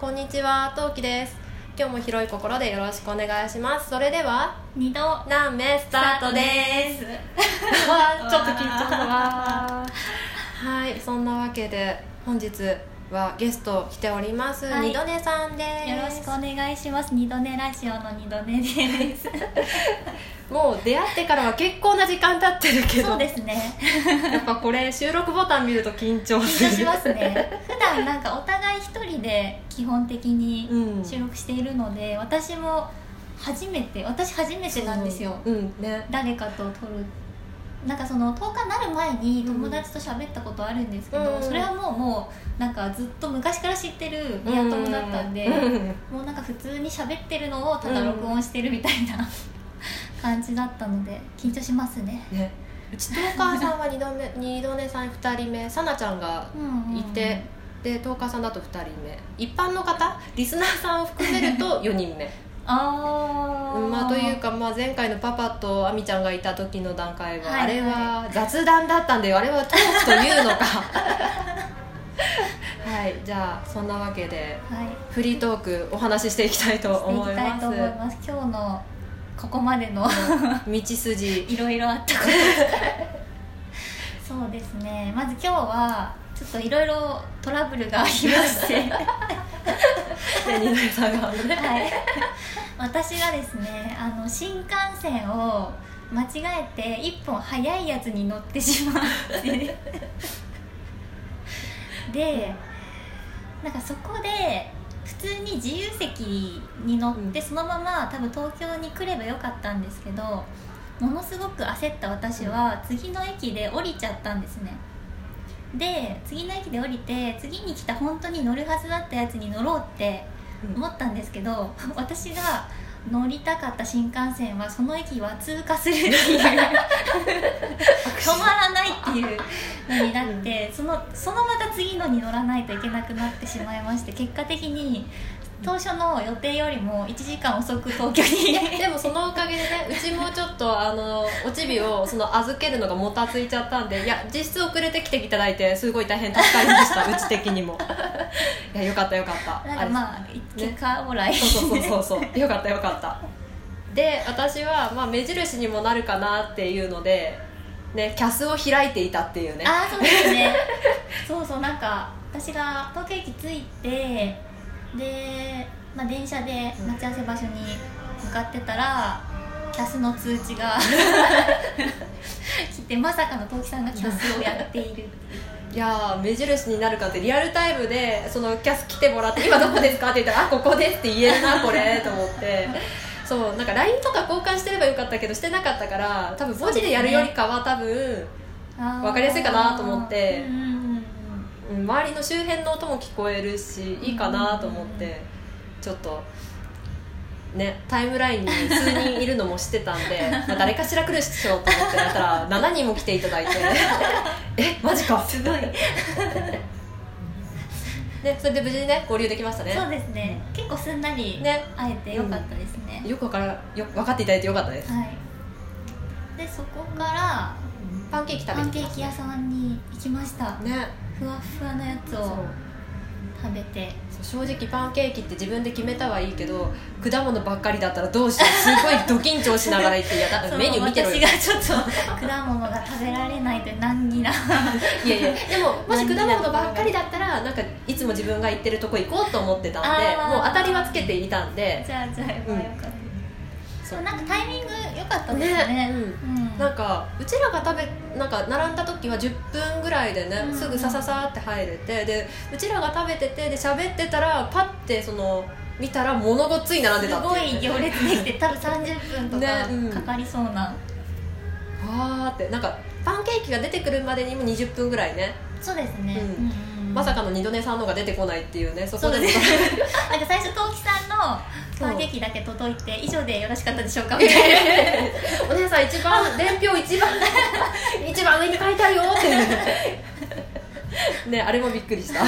こんにちは、トウキです。今日も広い心でよろしくお願いします。それでは、二度何名スタートです。わーちょっと緊張したわーはい、そんなわけで本日はゲスト来ております、はい二度寝さんです。よろしくお願いします二度寝ラジオの二度寝です もう出会ってからは結構な時間経ってるけど、そうですねやっぱこれ収録ボタン見ると緊張する。緊張しますね普段なんかお互い一人で基本的にうん。収録しているので、私も初めて私初めてなんですよ。う。ん。ね。誰かと撮る。なんかその10日になる前に友達と喋ったことあるんですけど、うん。それはもうもうなんかずっと昔から知ってるリア友だったんで、うん。もうなんか普通に喋ってるのをただ録音してるみたいな、感じだったので緊張しますね。ね、うちとお母さんは二度目二度寝さん2人目さなちゃんがいて、でトーカーさんだと2人目。一般の方？リスナーさんを含めると 4人目。あー、まあ、というか、まあ、前回のパパとあみちゃんがいた時の段階は、はいはい。あれは雑談だったんであれはトークというのか。はい。じゃあそんなわけではい。フリートークお話ししていきたいとしてい思います。きたいと思います。今日のここまでの道筋。いろいろあったこと。そうですね。まず今日はちょっといろいろトラブルがありまして。はい、私がですねあの新幹線を間違えて一本早いやつに乗ってしまって。でなんかそこで普通に自由席に乗って、うん。そのまま多分東京に来ればよかったんですけどものすごく焦った私は次の駅で降りちゃったんですねで次の駅で降りて次に来た本当に乗るはずだったやつに乗ろうって思ったんですけど 私が乗りたかった新幹線はその駅は通過するっていう止まらないっていうのになってそのそのまた次のに乗らないといけなくなってしまいまして結果的に当初の予定よりも1時間遅く東京に。でもそのおかげでねうちもちょっとあのおちびをその預けるのがもたついちゃったんでいや実質遅れてきていただいてすごい大変助かりました うち的にも。いやよかったよかった。なんかまあ結果オーライそうそうそうそうそう。よかったよかった。で私は、まあ、目印にもなるかなっていうのでねキャスを開いていたっていうね。ああそうですね。そうそうなんか私が東京駅着いてで、まあ、電車で待ち合わせ場所に向かってたらキャスの通知が 来てまさかの東木さんがキャスをやっているいやー目印になるかってリアルタイムでそのキャス来てもらって「今どこですか?」って言ったら「あここです」って言えるな これと思って。そうなんか LINE とか交換してればよかったけどしてなかったから多分文字でやるよりかは多分、あーわかりやすいかなと思って。うん周りの周辺の音も聞こえるしいいかなと思ってちょっとねタイムラインに数人いるのも知ってたんで まあ誰かしら来るっしょと思ってたら7人も来ていただいて。えマジか。すごい。でそれで無事にね合流できましたね。そうですね。結構すんなりね。会えてよかったですね、よくわからよ分かっていただいてよかったです。はい。でそこからパンケーキ食べパンてきました。ケーキ屋さんに行きました。ねふわっふわのやつを食べて。正直パンケーキって自分で決めたはいいけど果物ばっかりだったらどうしよう。すごいド緊張しながら行っていや だからメニュー見てろよ。私がちょっと果物が食べられないという難儀な。いやいやでも もし果物ばっかりだったらなんかいつも自分が行ってるとこ行こうと思ってたんでもう当たりはつけていたんで。じゃあじゃあよかうん。った、そそうなんかタイミング良かったですね。うんうん。なんかうちらが食べなんか並んだ時は10分ぐらいでね、うんすぐさささって入れてでうちらが食べててで喋ってたらパッてその見たら物ごっつい並んですたってごいう、い行列できて 多分30分とねうん。かかかりそうな、わーってなんかパンケーキが出てくるまでにも20分ぐらいね。そうですね、うんうんまさかの二度寝さんのが出てこないっていうねそこで。そうです。なんか最初陶器さんのパンケーキだけ届いて以上でよろしかったでしょうかみたいな。お姉さん一番 伝票一番 一番上に書いてあるよって。ねあれもびっくりした。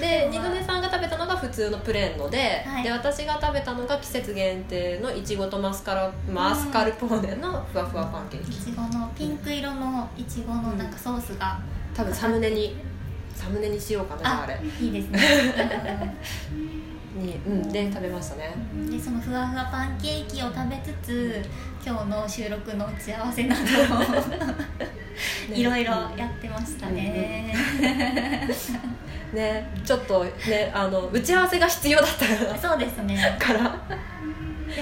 で二度寝さんが食べたのが普通のプレーンので,、はい。で私が食べたのが季節限定のいちごとマスカラマスカルポーネのふわふわパンケーキ。いちごのピンク色のいちごのなんかソースが多分サムネにサムネにしようかなああれ。いいですね。に、うん、で食べましたね。うん。でそのふわふわパンケーキを食べつつ今日の収録の打ち合わせなどいろいろやってましたね、ねちょっとねあの打ち合わせが必要だったそうですね。から。で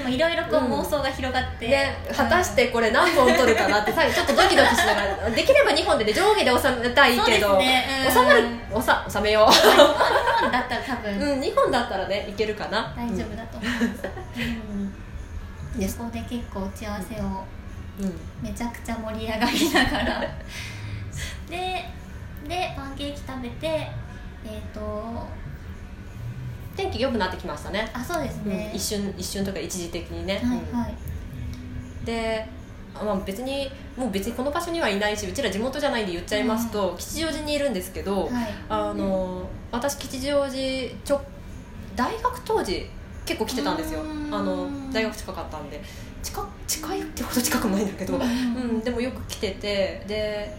もいろいろこううん妄想が広がって、で果たしてこれ何本取るかなって最後ちょっとドキドキしながら できれば2本で、ね、上下で収めたいけど、ねうん。収まるおさ収めよ日本だったら多分。う、うん、2本だったらねいけるかな。大丈夫だと思います、うん、でそこで結構打ち合わせをめちゃくちゃ盛り上がりながら。ででパンケーキ食べてえっ、と天気良くなってきましたね。あそうですね、うん、一瞬一瞬とか一時的にね、はいうん。はい。で、まあ、別にもう別にこの場所にはいないしうちら地元じゃないんで言っちゃいますと、吉祥寺にいるんですけど、はい。あの私吉祥寺ちょ大学当時結構来てたんですよ。うん。あの大学近かったんで。近近いってほど近くもないんだけど、うん。うん、でもよく来ててで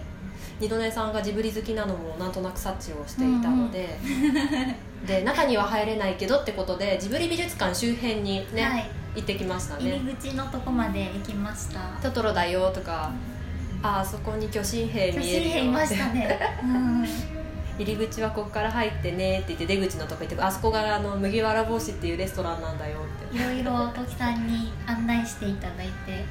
二度寝さんがジブリ好きなのもなんとなく察知をしていたので、で中には入れないけどってことでジブリ美術館周辺にね、はい。行ってきました入ねり口のとこまで行きました「トトロだよ」とか「ああそこに巨神兵巨見えるよ」神兵いましたね、うん、入り口はここから入ってねって言って出口のとこ行ってあそこがあの麦わら帽子っていうレストランなんだよって。いろいろ時さんに案内していただいて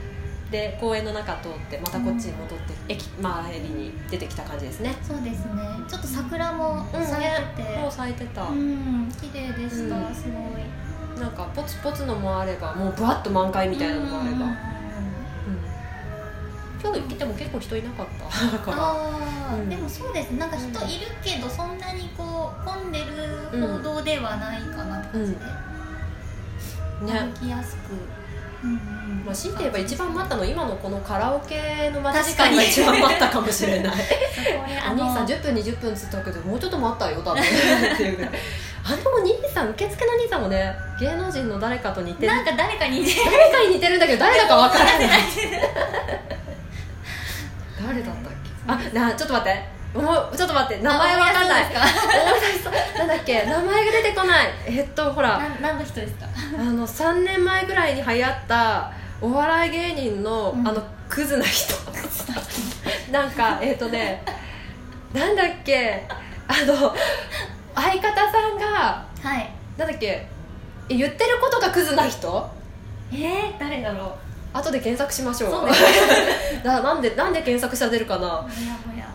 で公園の中通ってまたこっちに戻って、駅周りに出てきた感じですね。そうですね。ちょっと桜も咲いてて。もう咲いてた、うん綺麗でした、うん。すごい。なんかポツポツのもあればもうぶわっと満開みたいなのもあれば、うん今日来ても結構人いなかった。だから。でもそうですなんか人いるけどそんなにこう混んでるほどではないかなって感じで、ね。歩きやすく、うんうんまあ、強いて言えば一番待ったの今のここのカラオケの待ち時確かに。間が一番待ったかもしれない。お兄さんの10分20分っつったけどもうちょっと待ったよ多分。っていうぐらいあのお兄さん受付の兄さんもね芸能人の誰かと似てる。なんか誰かに似てる。誰かに似てるんだけど誰だかわからない。誰だったっけ？あなちょっと待って。もうちょっと待って。名前わかんない。あ思い出しそう。なんだっけ？名前が出てこない。えっとほら。な何の人ですか？あの3年前ぐらいに流行ったお笑い芸人の、うん。あのクズな人。なんかえっ、とねなんだっけあの相方さんがはい。なんだっけえ言ってることがクズな人？えー、誰だろ後で検索しましょう。そうです ななんでなんで検索したら出るかな？うもやもや。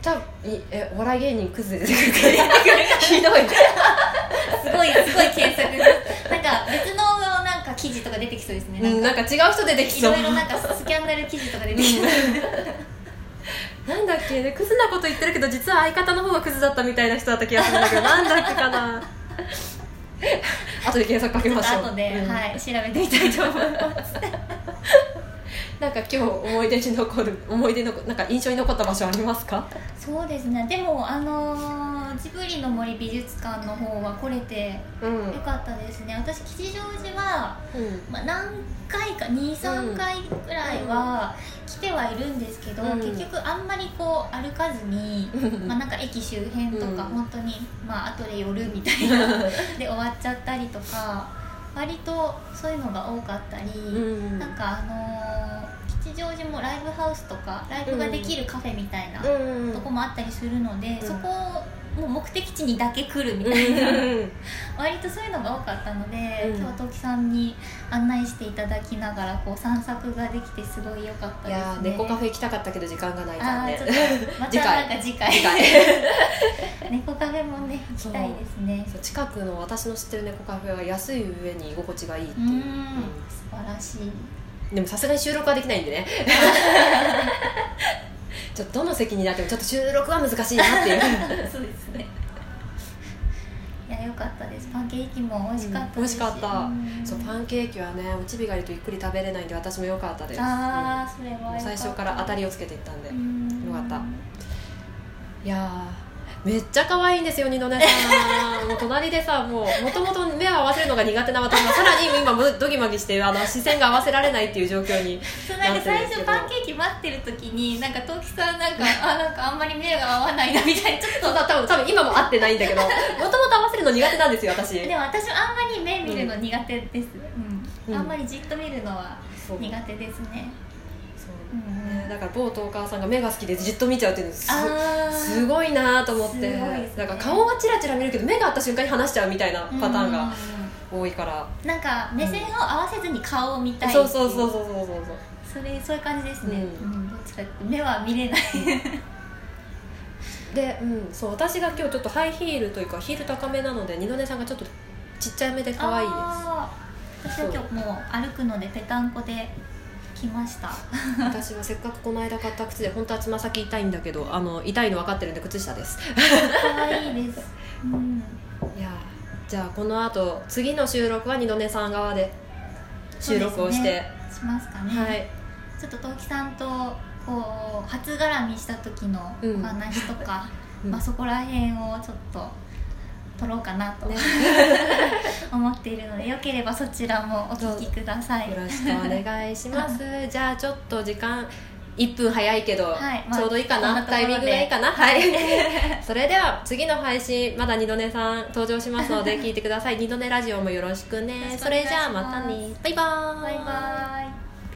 多分いえお笑い芸人クズで出てくる ひどい。すごいすごい検索なんか別のなんか記事とか出てきそうですね。うんなんか違う人出てきそう。いろいろなんかスキャンダル記事とか出てきそう。なんだっけねクズなこと言ってるけど実は相方の方がクズだったみたいな人だった気がするんだけどなんだっけかな。後で検索かけましょう。後で、うん。はい調べてみたいと思います。なんか今日思い出に残る思い出のなんか印象に残った場所ありますか？そうですね。でもあのージブリの森美術館の方は来れてうん。よかったですね。私吉祥寺は、うん。まあ、何回か23回ぐらいは来てはいるんですけど、うん。結局あんまりこう歩かずに、まあ、なんか駅周辺とか、うん。本当にまあ後で寄るみたいな で終わっちゃったりとか割とそういうのが多かったり、うん。なんかあのー吉祥寺もライブハウスとかライブができるカフェみたいなうん。とこもあったりするので、うん。そこもう目的地にだけ来るみうたいな、ん割とそういうのが多かったので、うん。今日さんに案内していただきながらこう散策ができてすごい良かったいですね。やー猫カフェ行きたかったけど時間がない残念あーちょっとまたなんか次回。猫カフェもね行きたいですね。そう。近くの私の知ってる猫カフェは安い上に居心地がいいっていう、うん。うん。素晴らしい。でもさすがに収録はできないんでね ちょっとどの席になってもちょっと収録は難しいなっていう。そうですねいや良かったです。パンケーキも美味しかった美味しかった。うん。そうパンケーキはねおちびがいるとゆっくり食べれないんで私も良かったです、ああそれは最初から当たりをつけていったんで、うん。よかった。いやーめっちゃ可愛いんですよ二度寝さん。もう隣でさもうもともと目を合わせるのが苦手な私。が さらに今もドギマギしてあの視線が合わせられないっていう状況にそうなんか最初パンケーキ待ってる時になんか陶器さんなんかあなんかあんまり目が合わないなみたいなちょっそうだ多分多分今も合ってない。んだけどもともと合わせるの苦手なんですよ私。とでも私もあんまり目見るの苦手です、うん。うん。あんまりじっと見るのは苦手ですね。そううん。ねだから某トーカーさんが目が好きでじっと見ちゃうっていうのすすごいなと思って、ね。だから顔はチラチラ見るけど目が合った瞬間に離しちゃうみたいなパターンが多いから、なんか目線を合わせずに顔を見たいそうそうそううそうそうそう。それそういう感じですね、ううんんどっちか目は見れない。で、うん、そう私が今日ちょっとハイヒールというかヒール高めなので二度寝さんがちょっとちっちゃめで可愛いです。私は今日もう歩くのでぺたんこで来ました。私はせっかくこの間買った靴で本当はつま先痛いんだけどあの痛いの分かってるんで靴下です。可愛いです、うん、いやーじゃあこの後次の収録は二度寝さん側で収録をして、しますかね、はい。ちょっと陶器さんとこう初絡みした時のお話とか、うん。まあ、そこら辺をちょっと撮ろうかなと、ね思っているのでよければそちらもお聞きください。よろしくお願いします。じゃあちょっと時間1分早いけど、はい。まあちょうどいいかな、タイミングがいいかな？はい。それでは次の配信まだ二度寝さん登場しますので聞いてください。二度寝ラジオもよろしくね。それじゃあまたね。バイバーイ。バイバイ